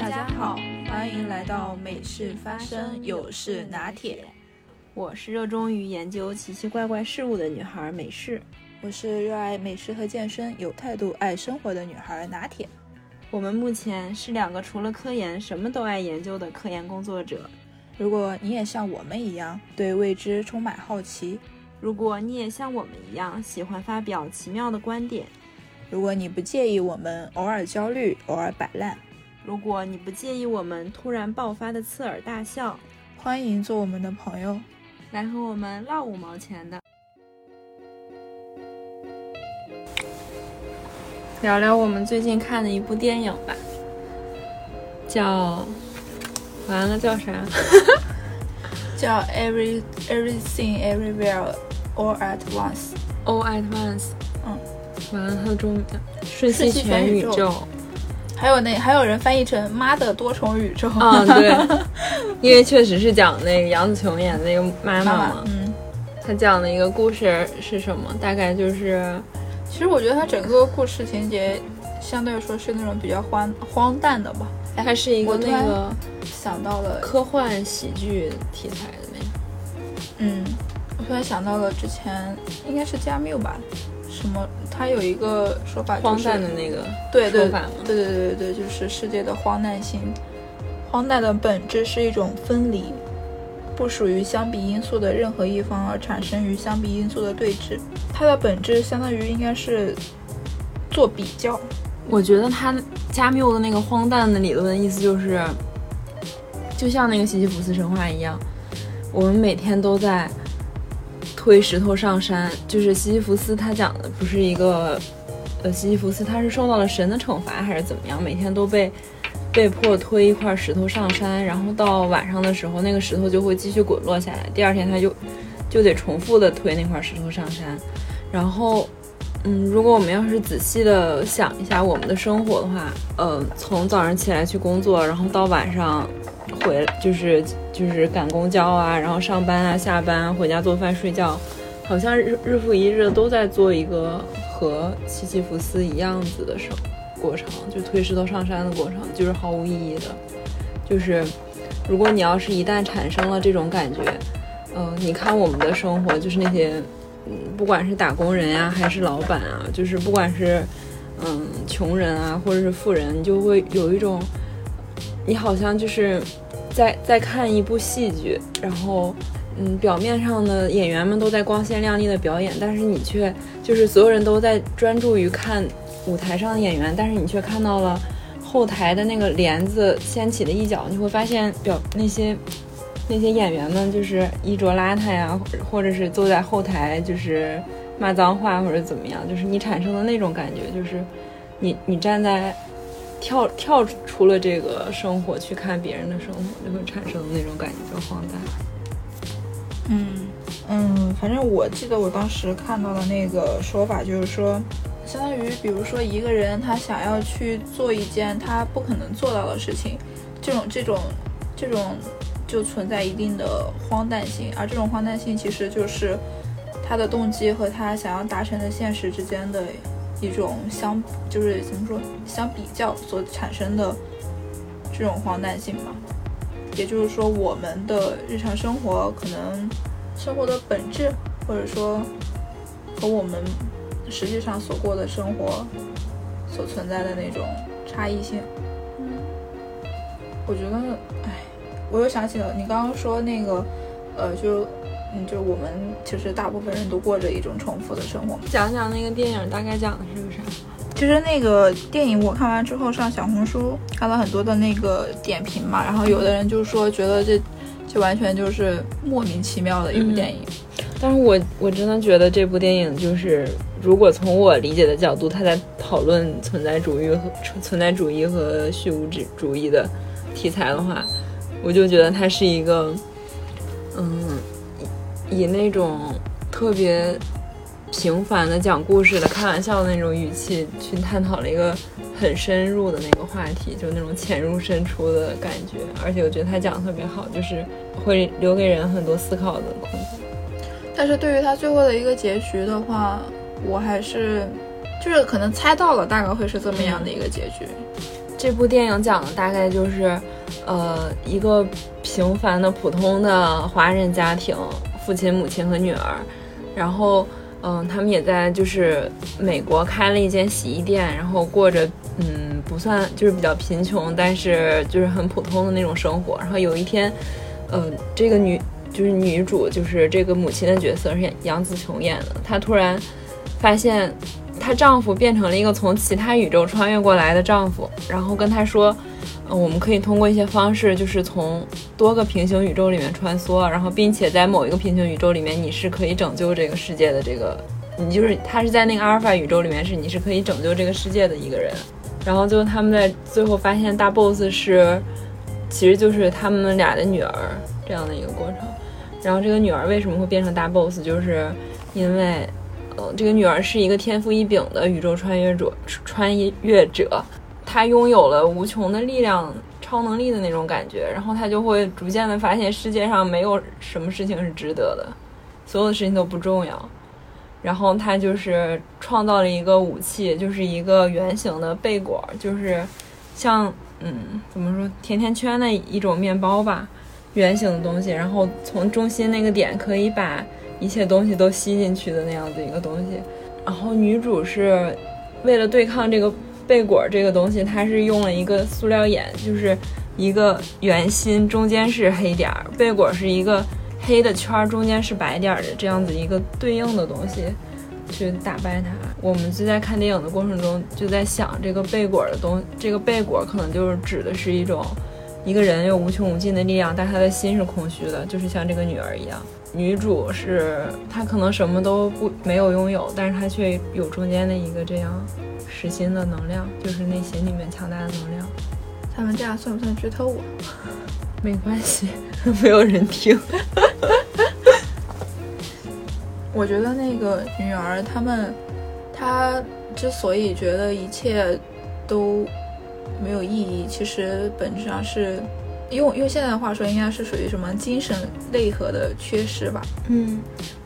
大家好，欢迎来到美事发生，有事拿铁。我是热衷于研究奇奇怪怪事物的女孩美事，我是热爱美食和健身、有态度、爱生活的女孩拿铁。我们目前是两个除了科研什么都爱研究的科研工作者。如果你也像我们一样对未知充满好奇，如果你也像我们一样喜欢发表奇妙的观点，如果你不介意我们偶尔焦虑、偶尔摆烂，如果你不介意我们突然爆发的刺耳大笑，欢迎做我们的朋友，来和我们唠五毛钱的，聊聊我们最近看的一部电影吧，叫完了叫啥？叫 Every Everything Everywhere All at Once。All at once，嗯，完了它的中文瞬息全宇宙。还有那还有人翻译成“妈的多重宇宙”。啊，对，因为确实是讲那个杨紫琼演的那个妈妈妈嘛，嗯，她讲的一个故事是什么？大概就是，其实我觉得它整个故事情节相对来说是那种比较荒荒诞的吧。它是一个我那个想到了，科幻喜剧题材的那个。嗯，我突然想到了之前应该是加缪吧，什么他有一个说法、就是，荒诞的那个对对对对对，就是世界的荒诞性。荒诞的本质是一种分离，不属于相比因素的任何一方，而产生于相比因素的对峙。它的本质相当于应该是做比较。我觉得他加缪的那个荒诞的理论意思就是，就像那个西西弗斯神话一样，我们每天都在推石头上山。就是西西弗斯他讲的不是一个，呃，西西弗斯他是受到了神的惩罚还是怎么样？每天都被被迫推一块石头上山，然后到晚上的时候，那个石头就会继续滚落下来。第二天他就就得重复的推那块石头上山，然后。嗯，如果我们要是仔细的想一下我们的生活的话，呃，从早上起来去工作，然后到晚上回，就是就是赶公交啊，然后上班啊，下班回家做饭睡觉，好像日日复一日地都在做一个和西西弗斯一样子的生过程，就推石头上山的过程，就是毫无意义的。就是如果你要是一旦产生了这种感觉，呃，你看我们的生活，就是那些。嗯，不管是打工人呀、还是老板啊，就是不管是嗯穷人啊，或者是富人，你就会有一种，你好像就是在在看一部戏剧，然后嗯，表面上的演员们都在光鲜亮丽的表演，但是你却就是所有人都在专注于看舞台上的演员，但是你却看到了后台的那个帘子掀起的一角，你会发现表那些。那些演员们就是衣着邋遢呀，或者是坐在后台就是骂脏话或者怎么样，就是你产生的那种感觉，就是你你站在跳跳出了这个生活去看别人的生活，就会产生的那种感觉，就荒诞。嗯嗯，反正我记得我当时看到的那个说法就是说，相当于比如说一个人他想要去做一件他不可能做到的事情，这种这种这种。就存在一定的荒诞性，而这种荒诞性其实就是他的动机和他想要达成的现实之间的一种相，就是怎么说相比较所产生的这种荒诞性吧。也就是说，我们的日常生活可能生活的本质，或者说和我们实际上所过的生活所存在的那种差异性。嗯，我觉得，哎。我又想起了你刚刚说那个，呃，就，嗯，就我们其实大部分人都过着一种重复的生活。讲讲那个电影大概讲的是个啥？其实那个电影我看完之后上小红书看了很多的那个点评嘛，然后有的人就说觉得这，这完全就是莫名其妙的一部电影。嗯、但是我我真的觉得这部电影就是，如果从我理解的角度，他在讨论存在主义和存在主义和虚无主义的题材的话。我就觉得它是一个，嗯，以那种特别平凡的讲故事的、开玩笑的那种语气去探讨了一个很深入的那个话题，就那种潜入深出的感觉。而且我觉得他讲的特别好，就是会留给人很多思考的空间。但是对于他最后的一个结局的话，我还是就是可能猜到了大概会是这么样的一个结局。这部电影讲的大概就是，呃，一个平凡的普通的华人家庭，父亲、母亲和女儿，然后，嗯，他们也在就是美国开了一间洗衣店，然后过着，嗯，不算就是比较贫穷，但是就是很普通的那种生活。然后有一天，呃，这个女就是女主，就是这个母亲的角色是杨紫琼演的，她突然发现。她丈夫变成了一个从其他宇宙穿越过来的丈夫，然后跟她说：“我们可以通过一些方式，就是从多个平行宇宙里面穿梭，然后并且在某一个平行宇宙里面，你是可以拯救这个世界的。这个，你就是他是在那个阿尔法宇宙里面，是你是可以拯救这个世界的一个人。然后就他们在最后发现大 boss 是，其实就是他们俩的女儿这样的一个过程。然后这个女儿为什么会变成大 boss，就是因为。”呃这个女儿是一个天赋异禀的宇宙穿越者，穿越者，他拥有了无穷的力量、超能力的那种感觉，然后他就会逐渐的发现世界上没有什么事情是值得的，所有的事情都不重要。然后他就是创造了一个武器，就是一个圆形的贝果，就是像嗯怎么说甜甜圈的一种面包吧，圆形的东西，然后从中心那个点可以把。一切东西都吸进去的那样子一个东西，然后女主是为了对抗这个贝果这个东西，它是用了一个塑料眼，就是一个圆心，中间是黑点儿，贝果是一个黑的圈，中间是白点儿的这样子一个对应的东西去打败它。我们就在看电影的过程中就在想，这个贝果的东，这个贝果可能就是指的是一种一个人有无穷无尽的力量，但他的心是空虚的，就是像这个女儿一样。女主是她可能什么都不没有拥有，但是她却有中间的一个这样实心的能量，就是内心里面强大的能量。他们这样算不算剧透啊？没关系，没有人听。我觉得那个女儿他们，她之所以觉得一切都没有意义，其实本质上是。用用现在的话说，应该是属于什么精神内核的缺失吧？嗯，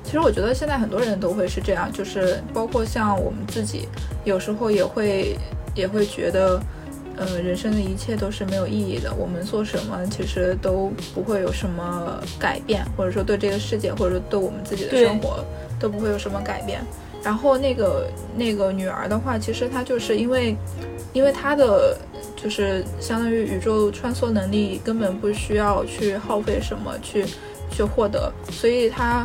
其实我觉得现在很多人都会是这样，就是包括像我们自己，有时候也会也会觉得，呃，人生的一切都是没有意义的。我们做什么其实都不会有什么改变，或者说对这个世界，或者说对我们自己的生活都不会有什么改变。然后那个那个女儿的话，其实她就是因为，因为她的。就是相当于宇宙穿梭能力根本不需要去耗费什么去去获得，所以她，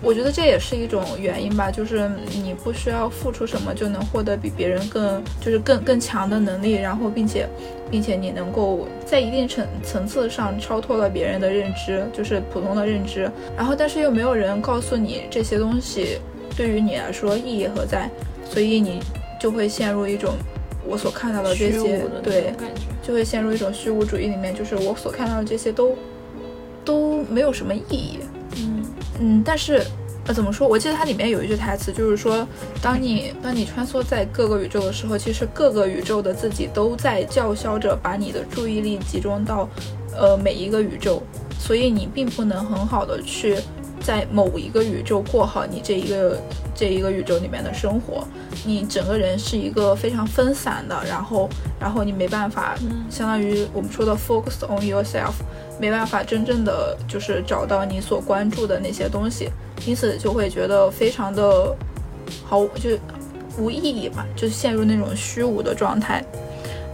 我觉得这也是一种原因吧。就是你不需要付出什么就能获得比别人更就是更更强的能力，然后并且并且你能够在一定层层次上超脱了别人的认知，就是普通的认知。然后但是又没有人告诉你这些东西对于你来说意义何在，所以你就会陷入一种。我所看到的这些，对，就会陷入一种虚无主义里面，就是我所看到的这些都都没有什么意义。嗯嗯，但是呃，怎么说？我记得它里面有一句台词，就是说，当你当你穿梭在各个宇宙的时候，其实各个宇宙的自己都在叫嚣着把你的注意力集中到呃每一个宇宙，所以你并不能很好的去。在某一个宇宙过好你这一个这一个宇宙里面的生活，你整个人是一个非常分散的，然后然后你没办法，相当于我们说的 focus on yourself，没办法真正的就是找到你所关注的那些东西，因此就会觉得非常的毫就无意义嘛，就陷入那种虚无的状态。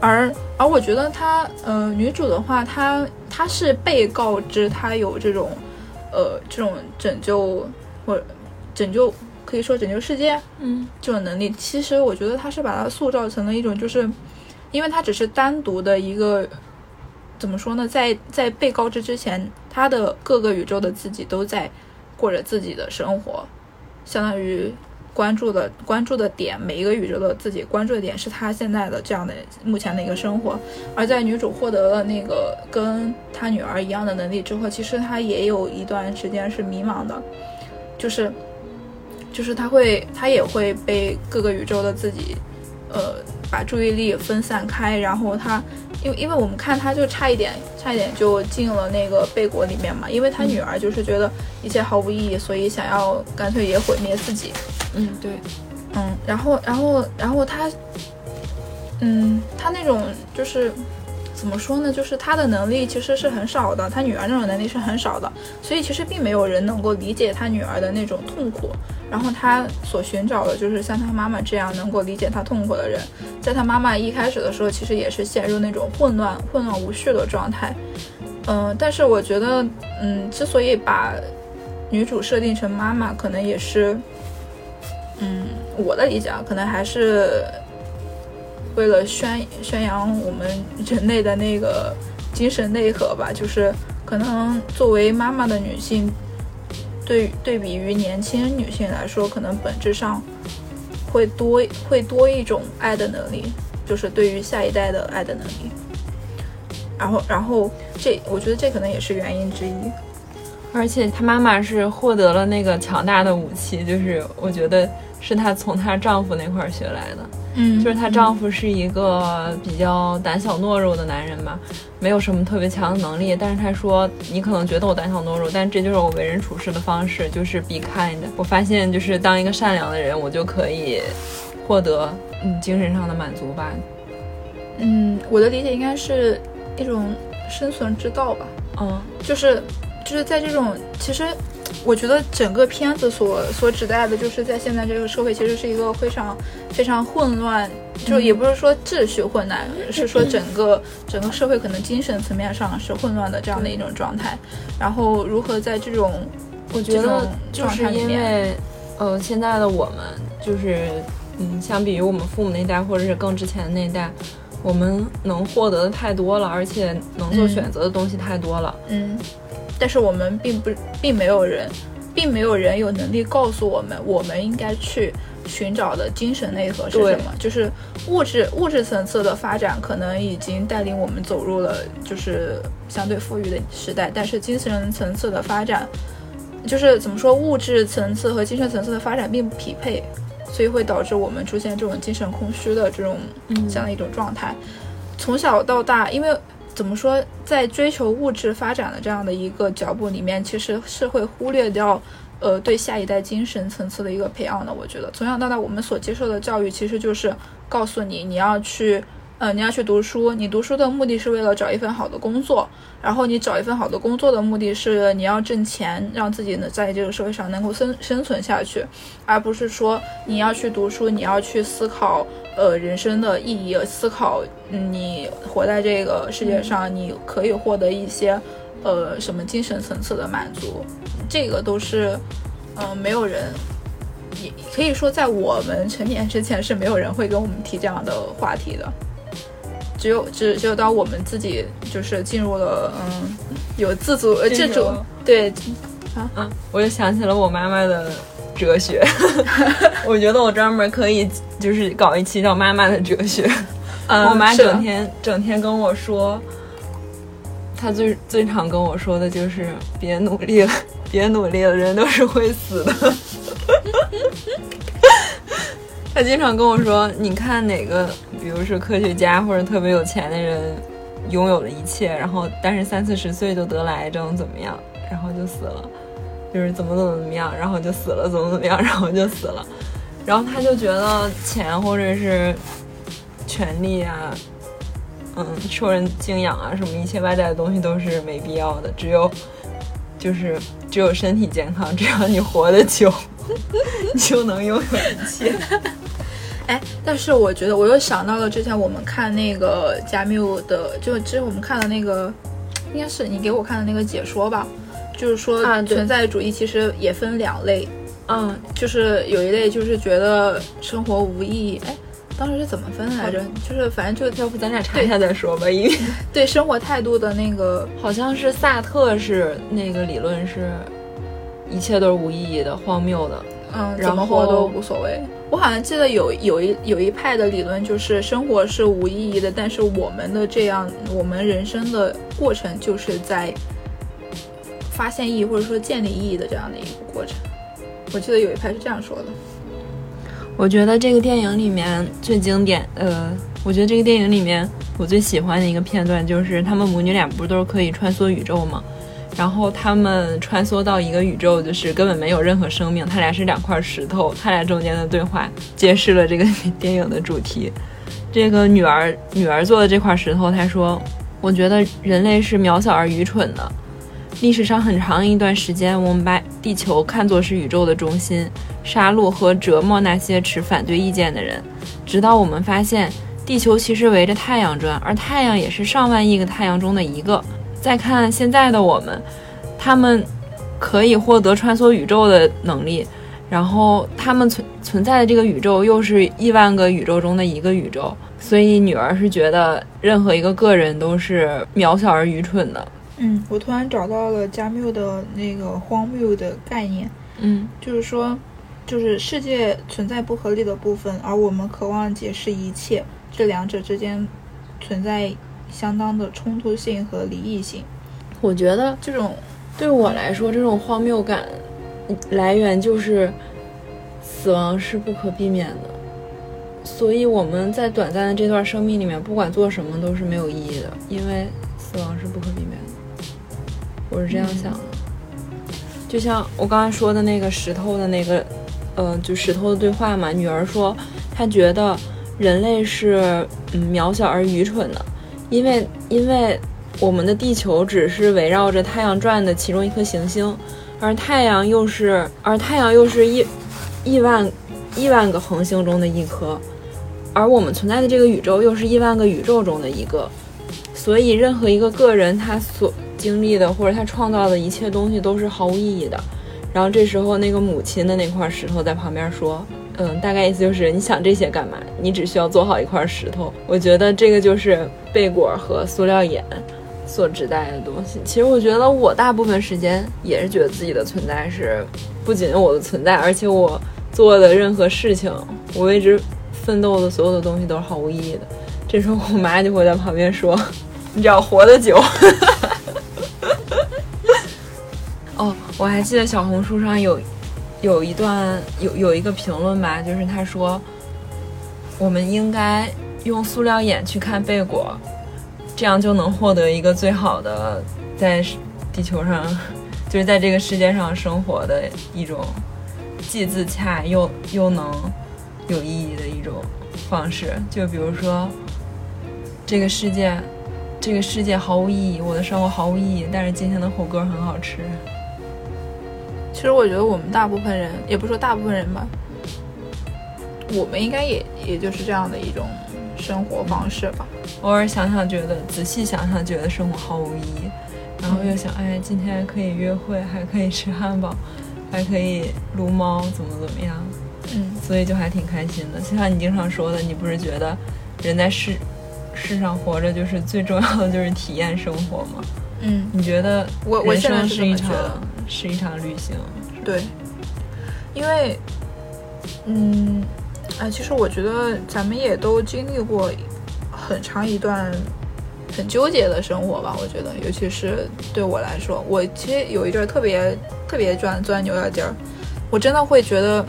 而而我觉得她呃女主的话，她她是被告知她有这种。呃，这种拯救或拯救，可以说拯救世界，嗯，这种能力，其实我觉得他是把它塑造成了一种，就是因为他只是单独的一个，怎么说呢，在在被告知之前，他的各个宇宙的自己都在过着自己的生活，相当于。关注的关注的点，每一个宇宙的自己关注的点是他现在的这样的目前的一个生活。而在女主获得了那个跟她女儿一样的能力之后，其实她也有一段时间是迷茫的，就是就是她会她也会被各个宇宙的自己，呃，把注意力分散开，然后他。因为因为我们看他就差一点，差一点就进了那个贝果里面嘛。因为他女儿就是觉得一切毫无意义，所以想要干脆也毁灭自己。嗯，对，嗯，然后然后然后他嗯，他那种就是怎么说呢？就是他的能力其实是很少的，他女儿那种能力是很少的，所以其实并没有人能够理解他女儿的那种痛苦。然后他所寻找的就是像他妈妈这样能够理解他痛苦的人。在他妈妈一开始的时候，其实也是陷入那种混乱、混乱无序的状态。嗯，但是我觉得，嗯，之所以把女主设定成妈妈，可能也是，嗯，我的理解啊，可能还是为了宣宣扬我们人类的那个精神内核吧。就是可能作为妈妈的女性，对对比于年轻女性来说，可能本质上会多会多一种爱的能力，就是对于下一代的爱的能力。然后，然后这我觉得这可能也是原因之一。而且她妈妈是获得了那个强大的武器，就是我觉得是她从她丈夫那块儿学来的。嗯，就是她丈夫是一个比较胆小懦弱的男人吧，没有什么特别强的能力。但是她说，你可能觉得我胆小懦弱，但这就是我为人处事的方式，就是 be kind。我发现，就是当一个善良的人，我就可以获得嗯精神上的满足吧。嗯，我的理解应该是一种生存之道吧。嗯，就是就是在这种，其实我觉得整个片子所所指代的，就是在现在这个社会，其实是一个非常非常混乱，就也不是说秩序混乱，是说整个整个社会可能精神层面上是混乱的这样的一种状态。然后如何在这种我觉得就是因为，呃，现在的我们就是嗯，相比于我们父母那代或者是更之前的那代。我们能获得的太多了，而且能做选择的东西太多了。嗯，但是我们并不，并没有人，并没有人有能力告诉我们，我们应该去寻找的精神内核是什么？就是物质物质层次的发展，可能已经带领我们走入了就是相对富裕的时代，但是精神层次的发展，就是怎么说，物质层次和精神层次的发展并不匹配。所以会导致我们出现这种精神空虚的这种这样的一种状态。从小到大，因为怎么说，在追求物质发展的这样的一个脚步里面，其实是会忽略掉，呃，对下一代精神层次的一个培养的。我觉得从小到大，我们所接受的教育其实就是告诉你，你要去。呃，你要去读书，你读书的目的是为了找一份好的工作，然后你找一份好的工作的目的是你要挣钱，让自己呢在这个社会上能够生生存下去，而不是说你要去读书，你要去思考呃人生的意义，思考你活在这个世界上，你可以获得一些呃什么精神层次的满足，这个都是嗯没有人，也可以说在我们成年之前是没有人会跟我们提这样的话题的。只有只只有当我们自己就是进入了嗯有自主呃这种对啊啊，我就想起了我妈妈的哲学，我觉得我专门可以就是搞一期叫妈妈的哲学。嗯我妈整天整天跟我说，她最最常跟我说的就是别努力了，别努力了，人都是会死的。他经常跟我说：“你看哪个，比如说科学家或者特别有钱的人，拥有了一切，然后但是三四十岁就得了癌症，怎么样？然后就死了，就是怎么怎么怎么样，然后就死了，怎么怎么样，然后就死了。然后他就觉得钱或者是权利啊，嗯，受人敬仰啊，什么一切外在的东西都是没必要的，只有就是只有身体健康，只要你活得久，你 就能拥有一切。”哎，但是我觉得我又想到了之前我们看那个加缪的，就之前我们看的那个，应该是你给我看的那个解说吧，就是说存在主义其实也分两类，嗯，就是有一类就是觉得生活无意义，哎，当时是怎么分来着？就是反正就要不咱俩查一下再说吧，因为对生活态度的那个，好像是萨特是那个理论是，一切都是无意义的、荒谬的，嗯，怎么活都无所谓。我好像记得有有一有一派的理论，就是生活是无意义的，但是我们的这样，我们人生的过程就是在发现意义或者说建立意义的这样的一个过程。我记得有一派是这样说的。我觉得这个电影里面最经典，呃，我觉得这个电影里面我最喜欢的一个片段就是他们母女俩不是都是可以穿梭宇宙吗？然后他们穿梭到一个宇宙，就是根本没有任何生命，他俩是两块石头，他俩中间的对话揭示了这个电影的主题，这个女儿女儿做的这块石头，她说：“我觉得人类是渺小而愚蠢的。历史上很长一段时间，我们把地球看作是宇宙的中心，杀戮和折磨那些持反对意见的人，直到我们发现地球其实围着太阳转，而太阳也是上万亿个太阳中的一个。再看现在的我们，他们可以获得穿梭宇宙的能力。”然后他们存存在的这个宇宙又是亿万个宇宙中的一个宇宙，所以女儿是觉得任何一个个人都是渺小而愚蠢的。嗯，我突然找到了加缪的那个荒谬的概念。嗯，就是说，就是世界存在不合理的部分，而我们渴望解释一切，这两者之间存在相当的冲突性和离异性。我觉得这种对我来说，这种荒谬感。来源就是死亡是不可避免的，所以我们在短暂的这段生命里面，不管做什么都是没有意义的，因为死亡是不可避免的。我是这样想的。就像我刚才说的那个石头的那个，呃，就石头的对话嘛。女儿说，她觉得人类是嗯渺小而愚蠢的，因为因为我们的地球只是围绕着太阳转的其中一颗行星。而太阳又是，而太阳又是亿亿万亿万个恒星中的一颗，而我们存在的这个宇宙又是亿万个宇宙中的一个，所以任何一个个人他所经历的或者他创造的一切东西都是毫无意义的。然后这时候那个母亲的那块石头在旁边说：“嗯，大概意思就是你想这些干嘛？你只需要做好一块石头。”我觉得这个就是贝果和塑料眼。所指代的东西，其实我觉得我大部分时间也是觉得自己的存在是，不仅我的存在，而且我做的任何事情，我为之奋斗的所有的东西都是毫无意义的。这时候我妈就会在旁边说：“你只要活得久。”哦，我还记得小红书上有有一段有有一个评论吧，就是他说，我们应该用塑料眼去看贝果。这样就能获得一个最好的在地球上，就是在这个世界上生活的一种既自洽又又能有意义的一种方式。就比如说，这个世界，这个世界毫无意义，我的生活毫无意义，但是今天的火锅很好吃。其实我觉得我们大部分人，也不说大部分人吧，我们应该也也就是这样的一种。生活方式吧，偶尔想想觉得，仔细想想觉得生活毫无意义，然后又想，哎，今天可以约会，还可以吃汉堡，还可以撸猫，怎么怎么样？嗯，所以就还挺开心的。就像你经常说的，你不是觉得人在世世上活着就是最重要的就是体验生活嘛？嗯，你觉得我我现在是一场是一场旅行？对，因为，嗯。哎，其实我觉得咱们也都经历过很长一段很纠结的生活吧。我觉得，尤其是对我来说，我其实有一阵特别特别钻钻牛角尖儿。我真的会觉得，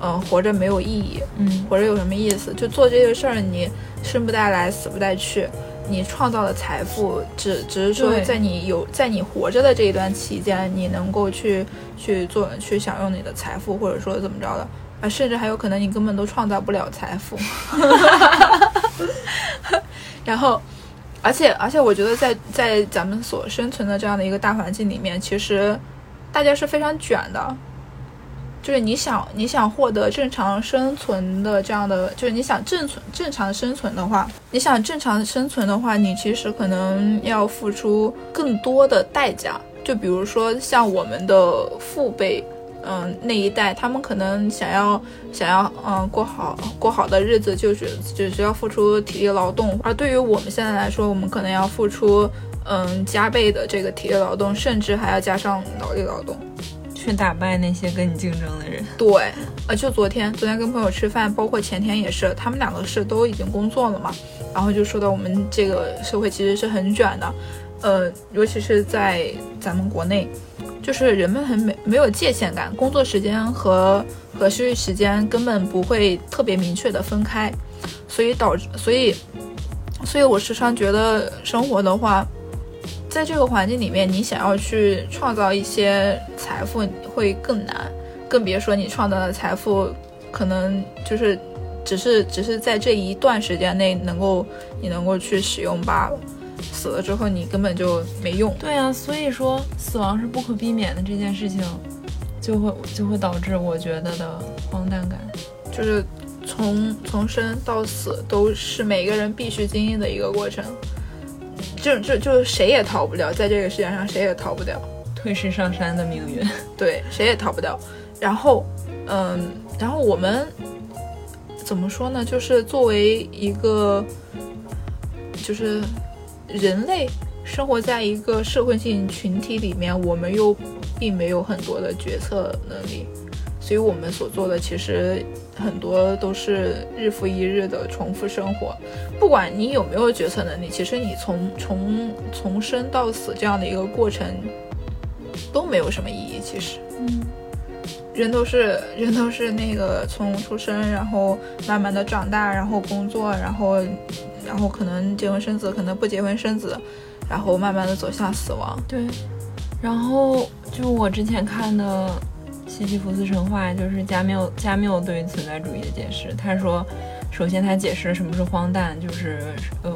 嗯，活着没有意义，嗯，活着有什么意思？就做这些事儿，你生不带来，死不带去，你创造的财富只只是说在你有在你活着的这一段期间，你能够去去做去享用你的财富，或者说怎么着的。啊，甚至还有可能你根本都创造不了财富，然后，而且而且，我觉得在在咱们所生存的这样的一个大环境里面，其实大家是非常卷的，就是你想你想获得正常生存的这样的，就是你想正存正常生存的话，你想正常生存的话，你其实可能要付出更多的代价，就比如说像我们的父辈。嗯，那一代他们可能想要想要嗯过好过好的日子，就是只需要付出体力劳动，而对于我们现在来说，我们可能要付出嗯加倍的这个体力劳动，甚至还要加上脑力劳动，去打败那些跟你竞争的人。对，呃，就昨天昨天跟朋友吃饭，包括前天也是，他们两个是都已经工作了嘛，然后就说到我们这个社会其实是很卷的，呃，尤其是在咱们国内。就是人们很没没有界限感，工作时间和和休息时间根本不会特别明确的分开，所以导致所以所以我时常觉得生活的话，在这个环境里面，你想要去创造一些财富会更难，更别说你创造的财富可能就是只是只是在这一段时间内能够你能够去使用罢了。死了之后你根本就没用。对啊，所以说死亡是不可避免的这件事情，就会就会导致我觉得的荒诞感，就是从从生到死都是每个人必须经历的一个过程，就就就谁也逃不了，在这个世界上谁也逃不掉退市上山的命运，对，谁也逃不掉。然后，嗯，然后我们怎么说呢？就是作为一个，就是。人类生活在一个社会性群体里面，我们又并没有很多的决策能力，所以我们所做的其实很多都是日复一日的重复生活。不管你有没有决策能力，其实你从从从生到死这样的一个过程都没有什么意义。其实，嗯，人都是人都是那个从出生，然后慢慢的长大，然后工作，然后。然后可能结婚生子，可能不结婚生子，然后慢慢的走向死亡。对，然后就我之前看的《西西弗斯神话》，就是加缪加缪对于存在主义的解释。他说，首先他解释什么是荒诞，就是呃，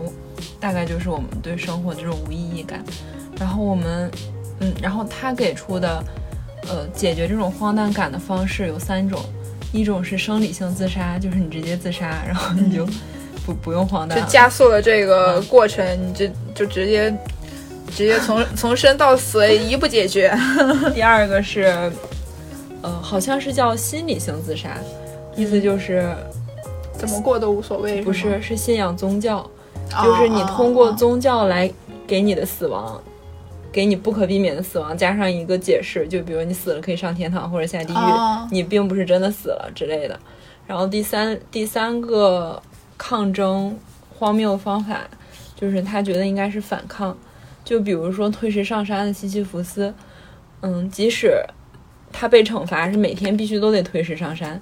大概就是我们对生活的这种无意义感。然后我们，嗯，然后他给出的，呃，解决这种荒诞感的方式有三种，一种是生理性自杀，就是你直接自杀，然后你就。不不用荒诞，就加速了这个过程，你就就直接直接从从生到死一步解决。第二个是，呃，好像是叫心理性自杀，意思就是怎么过都无所谓。不是，是信仰宗教，就是你通过宗教来给你的死亡，给你不可避免的死亡加上一个解释，就比如你死了可以上天堂或者下地狱，你并不是真的死了之类的。然后第三第三个。抗争荒谬方法，就是他觉得应该是反抗。就比如说退世上山的西西弗斯，嗯，即使他被惩罚是每天必须都得推石上山，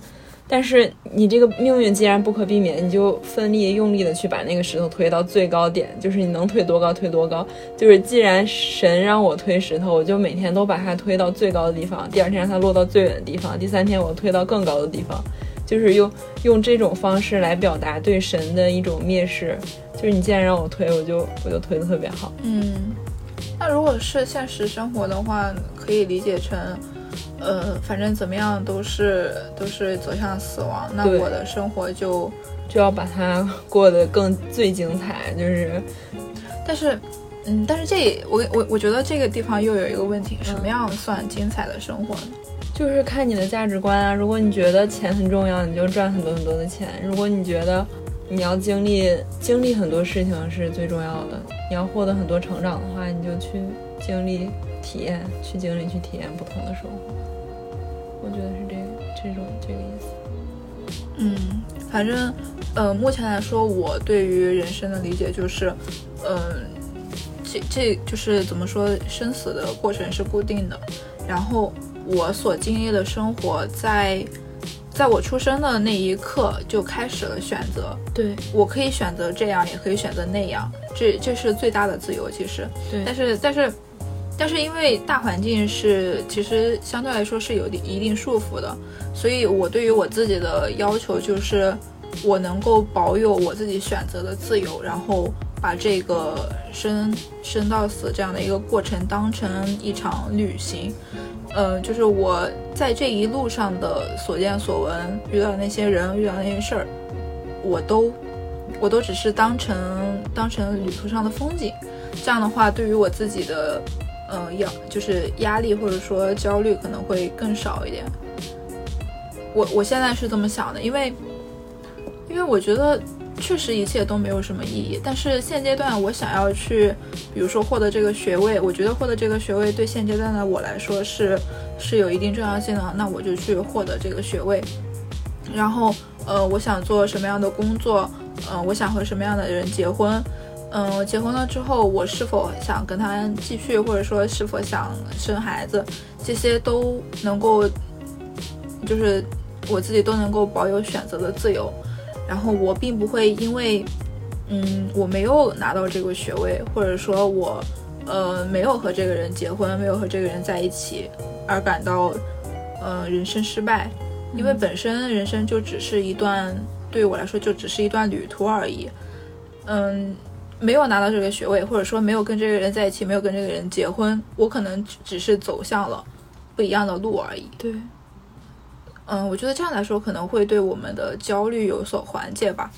但是你这个命运既然不可避免，你就奋力用力的去把那个石头推到最高点，就是你能推多高推多高。就是既然神让我推石头，我就每天都把它推到最高的地方，第二天让它落到最远的地方，第三天我推到更高的地方。就是用用这种方式来表达对神的一种蔑视，就是你既然让我推，我就我就推的特别好。嗯，那如果是现实生活的话，可以理解成，呃，反正怎么样都是都是走向死亡，那我的生活就就要把它过得更最精彩。就是，但是，嗯，但是这我我我觉得这个地方又有一个问题，什么样算精彩的生活呢？就是看你的价值观啊！如果你觉得钱很重要，你就赚很多很多的钱；如果你觉得你要经历经历很多事情是最重要的，你要获得很多成长的话，你就去经历、体验，去经历、去体验不同的生活。我觉得是这个这种这个意思。嗯，反正呃，目前来说，我对于人生的理解就是，嗯，这这就是怎么说，生死的过程是固定的，然后。我所经历的生活，在在我出生的那一刻就开始了选择。对我可以选择这样，也可以选择那样，这这是最大的自由。其实，对。但是但是但是，因为大环境是其实相对来说是有一定束缚的，所以我对于我自己的要求就是，我能够保有我自己选择的自由，然后把这个生生到死这样的一个过程当成一场旅行。嗯，就是我在这一路上的所见所闻，遇到的那些人，遇到那些事儿，我都，我都只是当成当成旅途上的风景。这样的话，对于我自己的，嗯，要就是压力或者说焦虑可能会更少一点。我我现在是这么想的，因为，因为我觉得。确实一切都没有什么意义，但是现阶段我想要去，比如说获得这个学位，我觉得获得这个学位对现阶段的我来说是是有一定重要性的，那我就去获得这个学位。然后，呃，我想做什么样的工作，嗯，我想和什么样的人结婚，嗯，结婚了之后我是否想跟他继续，或者说是否想生孩子，这些都能够，就是我自己都能够保有选择的自由。然后我并不会因为，嗯，我没有拿到这个学位，或者说我，呃，没有和这个人结婚，没有和这个人在一起，而感到，呃，人生失败。因为本身人生就只是一段对我来说就只是一段旅途而已。嗯，没有拿到这个学位，或者说没有跟这个人在一起，没有跟这个人结婚，我可能只是走向了不一样的路而已。对，嗯，我觉得这样来说可能会对我们的焦虑有所缓解吧，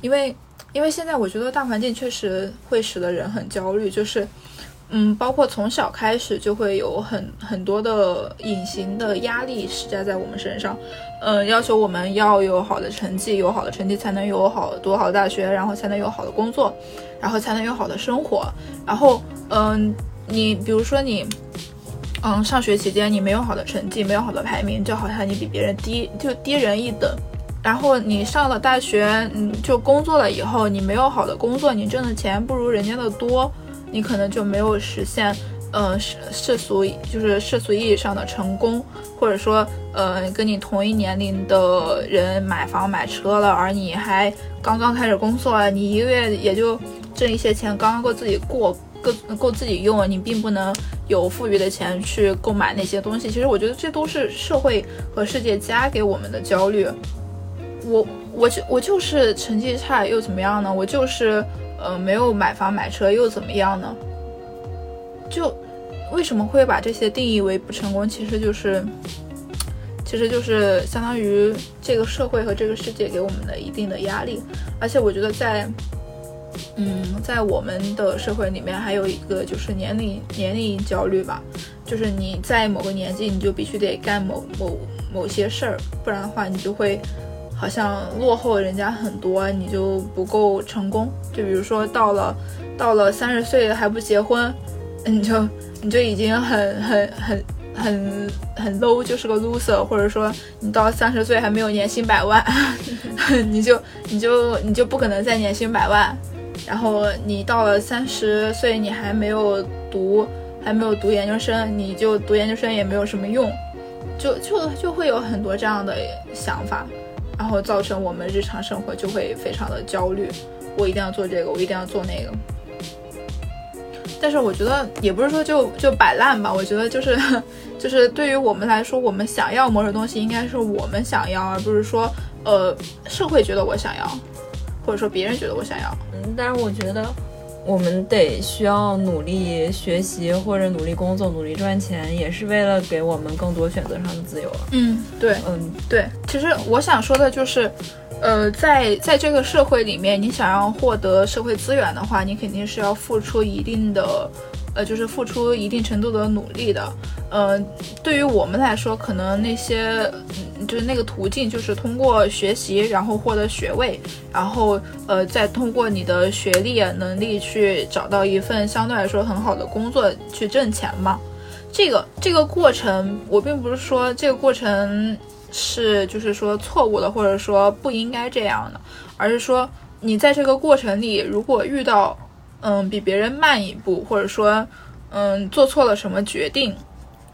因为因为现在我觉得大环境确实会使得人很焦虑，就是。嗯，包括从小开始就会有很很多的隐形的压力施加在我们身上，嗯，要求我们要有好的成绩，有好的成绩才能有好读好大学，然后才能有好的工作，然后才能有好的生活。然后，嗯，你比如说你，嗯，上学期间你没有好的成绩，没有好的排名，就好像你比别人低，就低人一等。然后你上了大学，嗯，就工作了以后，你没有好的工作，你挣的钱不如人家的多。你可能就没有实现，嗯，世世俗就是世俗意义上的成功，或者说，呃，跟你同一年龄的人买房买车了，而你还刚刚开始工作，你一个月也就挣一些钱，刚刚够自己过，够够自己用，你并不能有富裕的钱去购买那些东西。其实我觉得这都是社会和世界加给我们的焦虑。我我就我就是成绩差又怎么样呢？我就是。呃，没有买房买车又怎么样呢？就为什么会把这些定义为不成功？其实就是，其实就是相当于这个社会和这个世界给我们的一定的压力。而且我觉得在，嗯，在我们的社会里面还有一个就是年龄年龄焦虑吧，就是你在某个年纪你就必须得干某某某些事儿，不然的话你就会。好像落后人家很多，你就不够成功。就比如说到了，到了三十岁还不结婚，你就你就已经很很很很很 low，就是个 loser。或者说你到三十岁还没有年薪百万，你就你就你就不可能再年薪百万。然后你到了三十岁，你还没有读还没有读研究生，你就读研究生也没有什么用，就就就会有很多这样的想法。然后造成我们日常生活就会非常的焦虑，我一定要做这个，我一定要做那个。但是我觉得也不是说就就摆烂吧，我觉得就是 就是对于我们来说，我们想要某种东西，应该是我们想要，而不是说呃社会觉得我想要，或者说别人觉得我想要。嗯，但是我觉得。我们得需要努力学习或者努力工作，努力赚钱，也是为了给我们更多选择上的自由。嗯，对，嗯，对。其实我想说的就是，呃，在在这个社会里面，你想要获得社会资源的话，你肯定是要付出一定的。呃，就是付出一定程度的努力的，呃，对于我们来说，可能那些，就是那个途径，就是通过学习，然后获得学位，然后，呃，再通过你的学历能力去找到一份相对来说很好的工作去挣钱嘛。这个这个过程，我并不是说这个过程是就是说错误的，或者说不应该这样的，而是说你在这个过程里，如果遇到。嗯，比别人慢一步，或者说，嗯，做错了什么决定，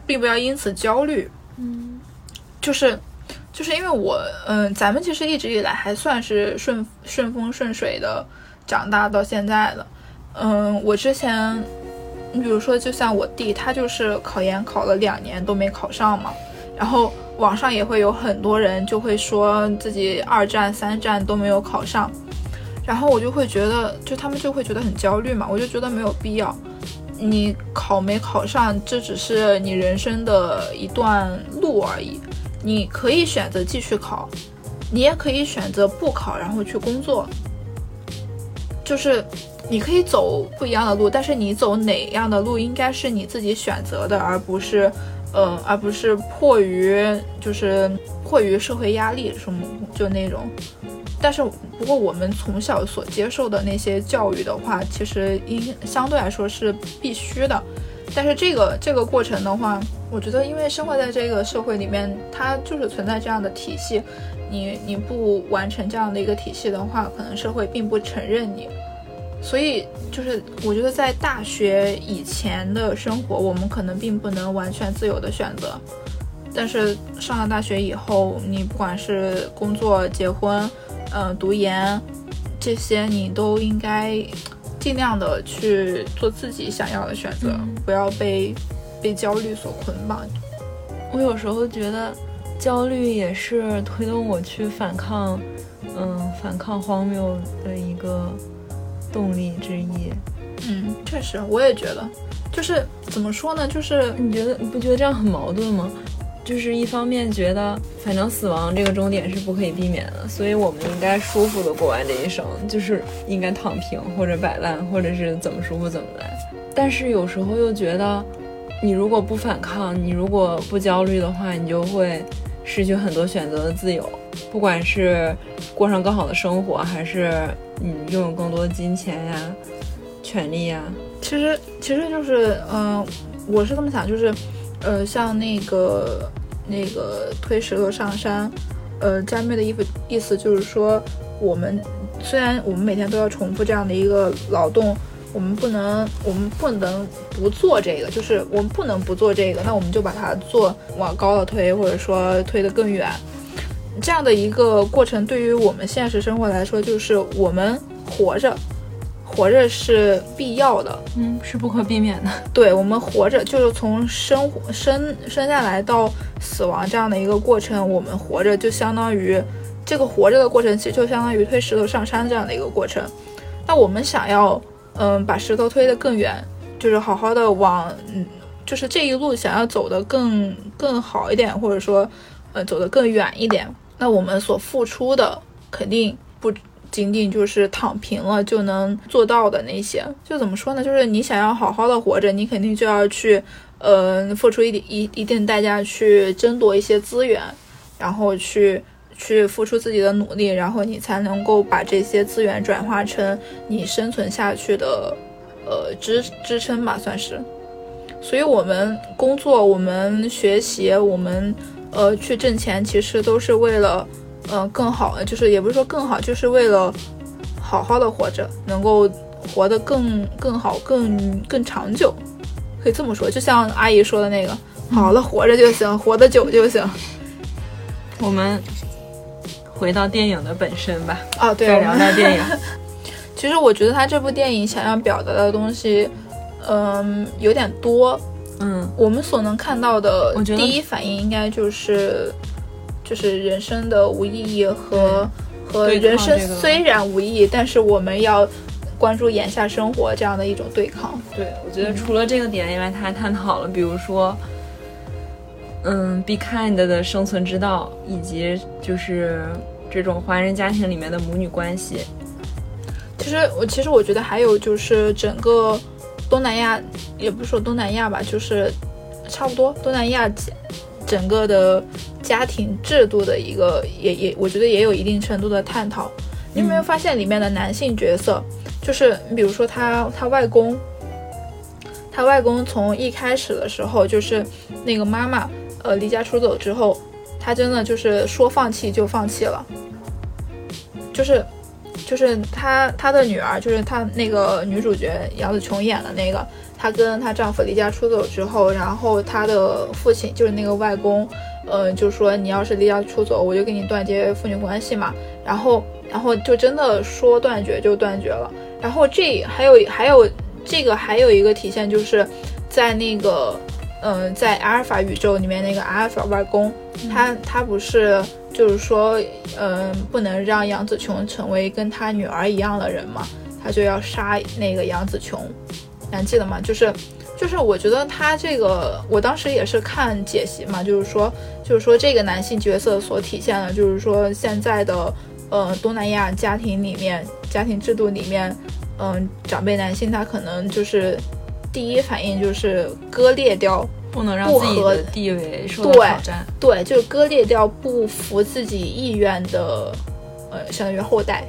并不要因此焦虑。嗯，就是，就是因为我，嗯，咱们其实一直以来还算是顺顺风顺水的长大到现在的。嗯，我之前，你比如说，就像我弟，他就是考研考了两年都没考上嘛，然后网上也会有很多人就会说自己二战三战都没有考上。然后我就会觉得，就他们就会觉得很焦虑嘛。我就觉得没有必要，你考没考上，这只是你人生的一段路而已。你可以选择继续考，你也可以选择不考，然后去工作。就是你可以走不一样的路，但是你走哪样的路，应该是你自己选择的，而不是，呃，而不是迫于就是迫于社会压力什么就那种。但是，不过我们从小所接受的那些教育的话，其实应相对来说是必须的。但是这个这个过程的话，我觉得因为生活在这个社会里面，它就是存在这样的体系。你你不完成这样的一个体系的话，可能社会并不承认你。所以就是我觉得在大学以前的生活，我们可能并不能完全自由的选择。但是上了大学以后，你不管是工作、结婚，嗯，读研这些你都应该尽量的去做自己想要的选择，不要被被焦虑所捆绑。我有时候觉得焦虑也是推动我去反抗，嗯反抗荒谬的一个动力之一。嗯，确实，我也觉得，就是怎么说呢？就是你觉得你不觉得这样很矛盾吗？就是一方面觉得，反正死亡这个终点是不可以避免的，所以我们应该舒服的过完这一生，就是应该躺平或者摆烂，或者是怎么舒服怎么来。但是有时候又觉得，你如果不反抗，你如果不焦虑的话，你就会失去很多选择的自由，不管是过上更好的生活，还是你拥有更多的金钱呀、权利呀。其实，其实就是，嗯，我是这么想，就是，呃，像那个。那个推石头上山，呃，加妹的意思意思就是说，我们虽然我们每天都要重复这样的一个劳动，我们不能，我们不能不做这个，就是我们不能不做这个，那我们就把它做往高了推，或者说推得更远，这样的一个过程，对于我们现实生活来说，就是我们活着。活着是必要的，嗯，是不可避免的。对我们活着，就是从生活生生下来到死亡这样的一个过程，我们活着就相当于这个活着的过程，其实就相当于推石头上山这样的一个过程。那我们想要，嗯，把石头推得更远，就是好好的往，嗯，就是这一路想要走得更更好一点，或者说，呃，走得更远一点，那我们所付出的肯定不。仅仅就是躺平了就能做到的那些，就怎么说呢？就是你想要好好的活着，你肯定就要去，呃，付出一点一一定代价去争夺一些资源，然后去去付出自己的努力，然后你才能够把这些资源转化成你生存下去的，呃，支支撑吧，算是。所以，我们工作，我们学习，我们呃去挣钱，其实都是为了。嗯，更好，就是也不是说更好，就是为了好好的活着，能够活得更更好、更更长久，可以这么说。就像阿姨说的那个，好了，活着就行，活得久就行。我们回到电影的本身吧。哦，对，聊聊电影。其实我觉得他这部电影想要表达的东西，嗯，有点多。嗯，我们所能看到的第一反应应该就是。就是人生的无意义和和人生虽然无意义，但是我们要关注眼下生活这样的一种对抗。对，我觉得除了这个点以外，他还探讨了，比如说，嗯，be kind 的生存之道，以及就是这种华人家庭里面的母女关系。其实我其实我觉得还有就是整个东南亚，也不是说东南亚吧，就是差不多东南亚。整个的家庭制度的一个，也也，我觉得也有一定程度的探讨。你有没有发现里面的男性角色，就是你比如说他他外公，他外公从一开始的时候就是那个妈妈，呃，离家出走之后，他真的就是说放弃就放弃了，就是就是他他的女儿，就是他那个女主角杨紫琼演的那个。她跟她丈夫离家出走之后，然后她的父亲就是那个外公，嗯，就说你要是离家出走，我就跟你断绝父女关系嘛。然后，然后就真的说断绝就断绝了。然后这还有还有这个还有一个体现，就是在那个嗯，在阿尔法宇宙里面那个阿尔法外公，他他不是就是说嗯，不能让杨紫琼成为跟他女儿一样的人嘛，他就要杀那个杨紫琼。还记得吗？就是，就是我觉得他这个，我当时也是看解析嘛，就是说，就是说这个男性角色所体现的，就是说现在的，呃，东南亚家庭里面，家庭制度里面，嗯，长辈男性他可能就是第一反应就是割裂掉，不能让自己的地位受到挑战，对，就是割裂掉不服自己意愿的，呃，相当于后代。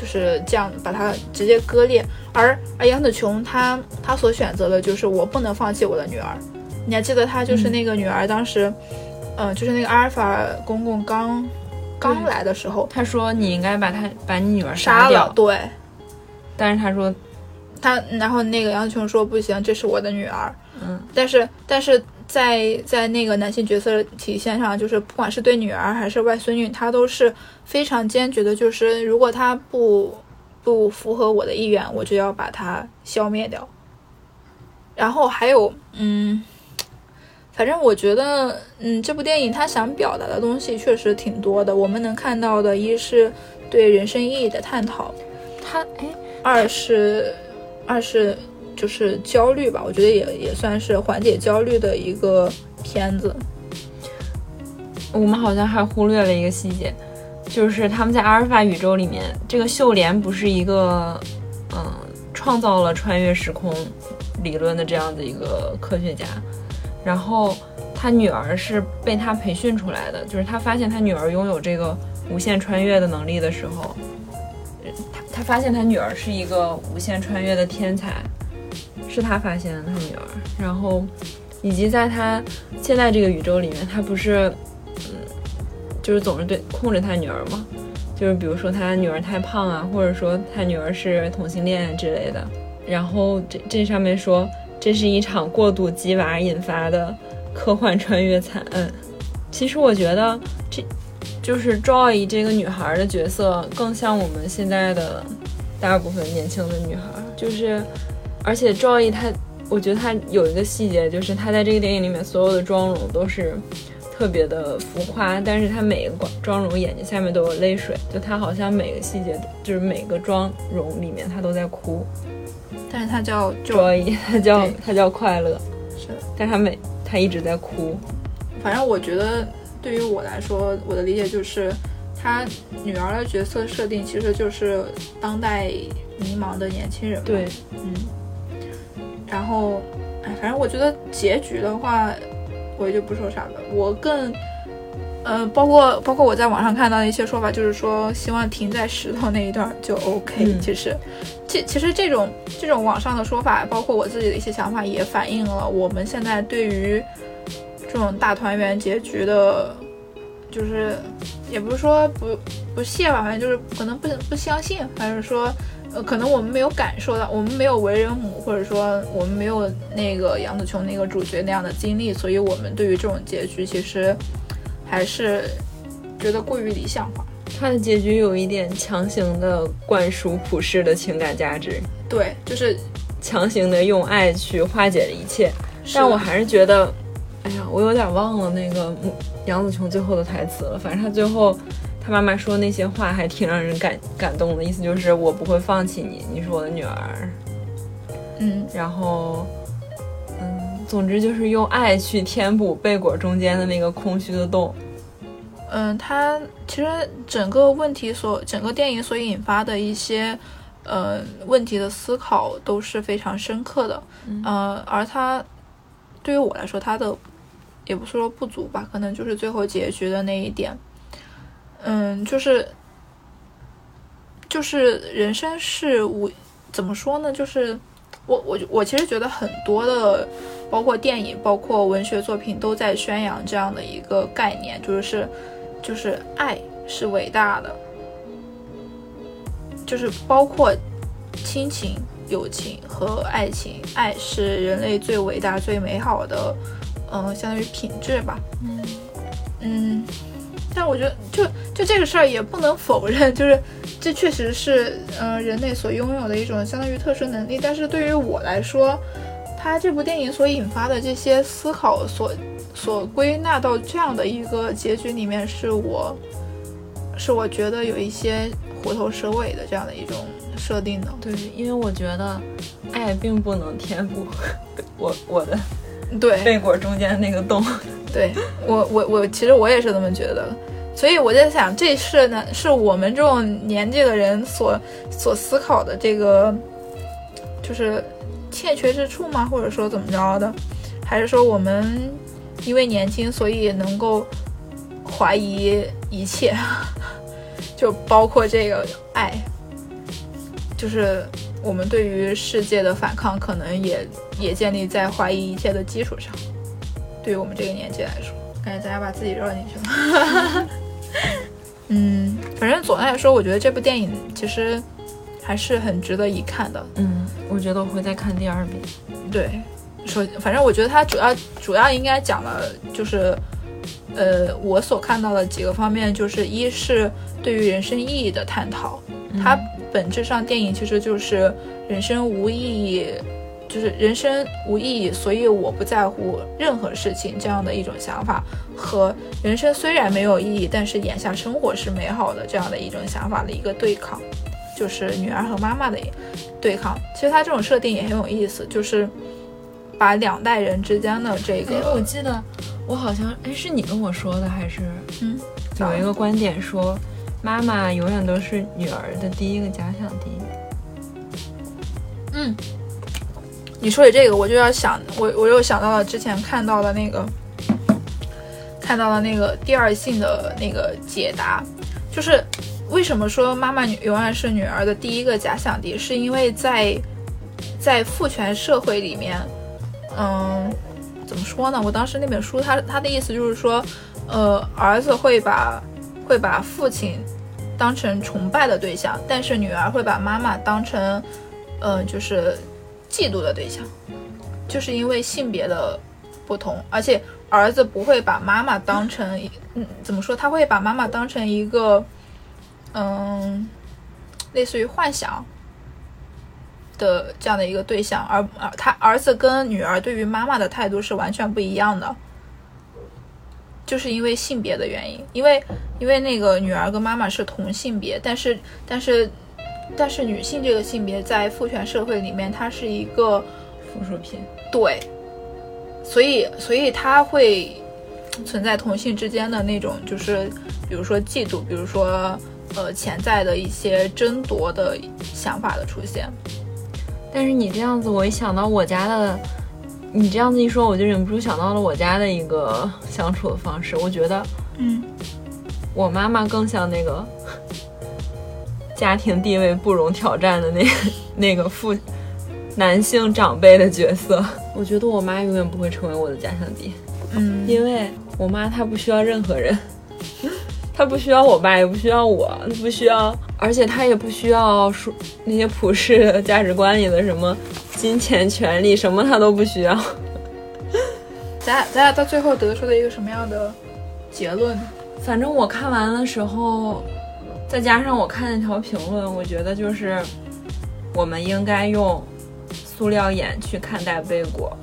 就是这样把它直接割裂，而而杨紫琼她她所选择的就是我不能放弃我的女儿。你还记得她就是那个女儿当时，嗯，就是那个阿尔法公公刚刚来的时候，他说你应该把他把你女儿杀了，对。但是他说他，然后那个杨紫琼说不行，这是我的女儿。嗯，但是但是。在在那个男性角色体现上，就是不管是对女儿还是外孙女，他都是非常坚决的。就是如果他不不符合我的意愿，我就要把他消灭掉。然后还有，嗯，反正我觉得，嗯，这部电影他想表达的东西确实挺多的。我们能看到的，一是对人生意义的探讨。他哎，二是二是就是焦虑吧，我觉得也也算是缓解焦虑的一个片子。我们好像还忽略了一个细节，就是他们在阿尔法宇宙里面，这个秀莲不是一个嗯创造了穿越时空理论的这样的一个科学家，然后他女儿是被他培训出来的，就是他发现他女儿拥有这个无限穿越的能力的时候，他他发现他女儿是一个无限穿越的天才，是他发现的他女儿，然后以及在他现在这个宇宙里面，他不是。嗯就是总是对控制他女儿嘛，就是比如说他女儿太胖啊，或者说他女儿是同性恋之类的。然后这这上面说这是一场过度鸡娃引发的科幻穿越惨案。其实我觉得这就是 Joy 这个女孩的角色更像我们现在的大部分年轻的女孩，就是而且 Joy 她，我觉得他有一个细节，就是他在这个电影里面所有的妆容都是。特别的浮夸，但是他每个妆容眼睛下面都有泪水，就他好像每个细节，就是每个妆容里面他都在哭。但是他叫 Joy，他叫他叫快乐，是，但他每他一直在哭。反正我觉得对于我来说，我的理解就是他女儿的角色设定其实就是当代迷茫的年轻人。对，嗯。然后，哎，反正我觉得结局的话。我也就不说啥了。我更，呃，包括包括我在网上看到的一些说法，就是说希望停在石头那一段就 OK。其实，其其实这种这种网上的说法，包括我自己的一些想法，也反映了我们现在对于这种大团圆结局的，就是也不是说不不屑吧，反正就是可能不不相信，还是说。呃，可能我们没有感受到，我们没有为人母，或者说我们没有那个杨紫琼那个主角那样的经历，所以我们对于这种结局其实还是觉得过于理想化。他的结局有一点强行的灌输普世的情感价值，对，就是强行的用爱去化解了一切。但我还是觉得，哎呀，我有点忘了那个杨紫琼最后的台词了。反正他最后。他妈妈说那些话还挺让人感感动的，意思就是我不会放弃你，你是我的女儿。嗯，然后，嗯，总之就是用爱去填补贝果中间的那个空虚的洞。嗯，他其实整个问题所整个电影所引发的一些呃问题的思考都是非常深刻的。呃，而他对于我来说，他的也不是说不足吧，可能就是最后结局的那一点。嗯，就是，就是人生是无怎么说呢？就是我我我其实觉得很多的，包括电影、包括文学作品都在宣扬这样的一个概念，就是就是爱是伟大的，就是包括亲情、友情和爱情，爱是人类最伟大、最美好的，嗯，相当于品质吧。嗯嗯。但我觉得，就就这个事儿也不能否认，就是这确实是，嗯，人类所拥有的一种相当于特殊能力。但是对于我来说，他这部电影所引发的这些思考，所所归纳到这样的一个结局里面，是我是我觉得有一些虎头蛇尾的这样的一种设定的。对，因为我觉得爱并不能填补 我我的对背果中间那个洞。对我，我我其实我也是这么觉得，所以我在想，这是呢，是我们这种年纪的人所所思考的这个，就是欠缺之处吗？或者说怎么着的？还是说我们因为年轻，所以能够怀疑一切，就包括这个爱，就是我们对于世界的反抗，可能也也建立在怀疑一切的基础上。对于我们这个年纪来说，感觉大家把自己绕进去了。嗯，反正总的来说，我觉得这部电影其实还是很值得一看的。嗯，我觉得我会再看第二遍。对，说反正我觉得它主要主要应该讲了，就是呃，我所看到的几个方面，就是一是对于人生意义的探讨。它本质上电影其实就是人生无意义。就是人生无意义，所以我不在乎任何事情这样的一种想法，和人生虽然没有意义，但是眼下生活是美好的这样的一种想法的一个对抗，就是女儿和妈妈的对抗。其实他这种设定也很有意思，就是把两代人之间的这个，我记得我好像哎是你跟我说的还是嗯，有一个观点说，妈妈永远都是女儿的第一个假想敌。嗯。你说起这个，我就要想，我我又想到了之前看到的那个，看到了那个第二性的那个解答，就是为什么说妈妈永远是女儿的第一个假想敌，是因为在在父权社会里面，嗯，怎么说呢？我当时那本书，他他的意思就是说，呃，儿子会把会把父亲当成崇拜的对象，但是女儿会把妈妈当成，嗯，就是。嫉妒的对象，就是因为性别的不同，而且儿子不会把妈妈当成，嗯，怎么说？他会把妈妈当成一个，嗯，类似于幻想的这样的一个对象，而而他儿子跟女儿对于妈妈的态度是完全不一样的，就是因为性别的原因，因为因为那个女儿跟妈妈是同性别，但是但是。但是女性这个性别在父权社会里面，它是一个附属品。对，所以所以它会存在同性之间的那种，就是比如说嫉妒，比如说呃潜在的一些争夺的想法的出现。但是你这样子，我一想到我家的，你这样子一说，我就忍不住想到了我家的一个 相处的方式。我觉得，嗯，我妈妈更像那个。家庭地位不容挑战的那 那个父男性长辈的角色，我觉得我妈永远不会成为我的假想敌。嗯，因为我妈她不需要任何人，她不需要我爸，也不需要我，不需要，而且她也不需要说那些普世价值观里的什么金钱、权利，什么他都不需要。咱俩咱俩到最后得出了一个什么样的结论？反正我看完的时候。再加上我看那条评论，我觉得就是我们应该用塑料眼去看待贝果。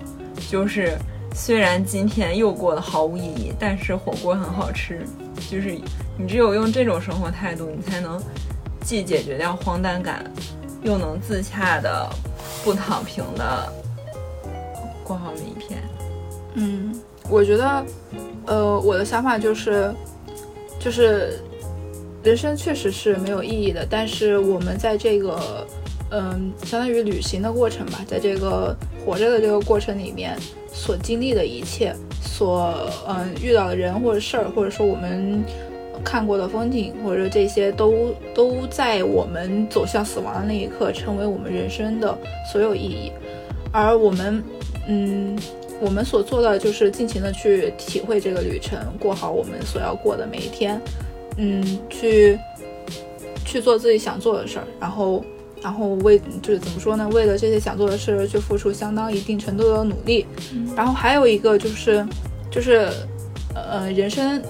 就是虽然今天又过得毫无意义，但是火锅很好吃。就是你只有用这种生活态度，你才能既解决掉荒诞感，又能自洽的不躺平的过好每一天。嗯，我觉得，呃，我的想法就是，就是。人生确实是没有意义的，但是我们在这个，嗯，相当于旅行的过程吧，在这个活着的这个过程里面，所经历的一切，所嗯遇到的人或者事儿，或者说我们看过的风景，或者这些都都在我们走向死亡的那一刻，成为我们人生的所有意义。而我们，嗯，我们所做的就是尽情的去体会这个旅程，过好我们所要过的每一天。嗯，去去做自己想做的事儿，然后，然后为就是怎么说呢？为了这些想做的事儿去付出相当一定程度的努力。然后还有一个就是，就是，呃，人生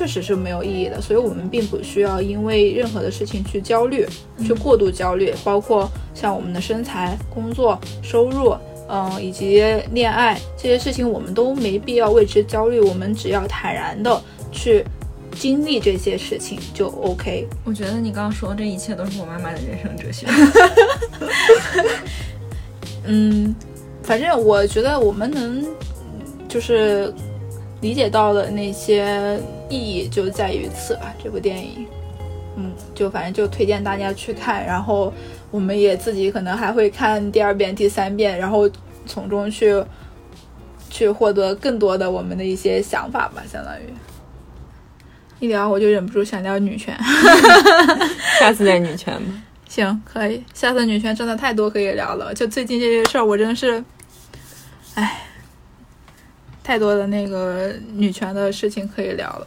确实是没有意义的，所以我们并不需要因为任何的事情去焦虑，去过度焦虑，包括像我们的身材、工作、收入，嗯，以及恋爱这些事情，我们都没必要为之焦虑。我们只要坦然的去。经历这些事情就 OK。我觉得你刚刚说的这一切都是我妈妈的人生哲学。嗯，反正我觉得我们能就是理解到的那些意义就在于此吧。这部电影，嗯，就反正就推荐大家去看，然后我们也自己可能还会看第二遍、第三遍，然后从中去去获得更多的我们的一些想法吧，相当于。一聊我就忍不住想聊女权，下次再女权吧。行，可以。下次女权真的太多可以聊了，就最近这些事儿，我真是，唉，太多的那个女权的事情可以聊了。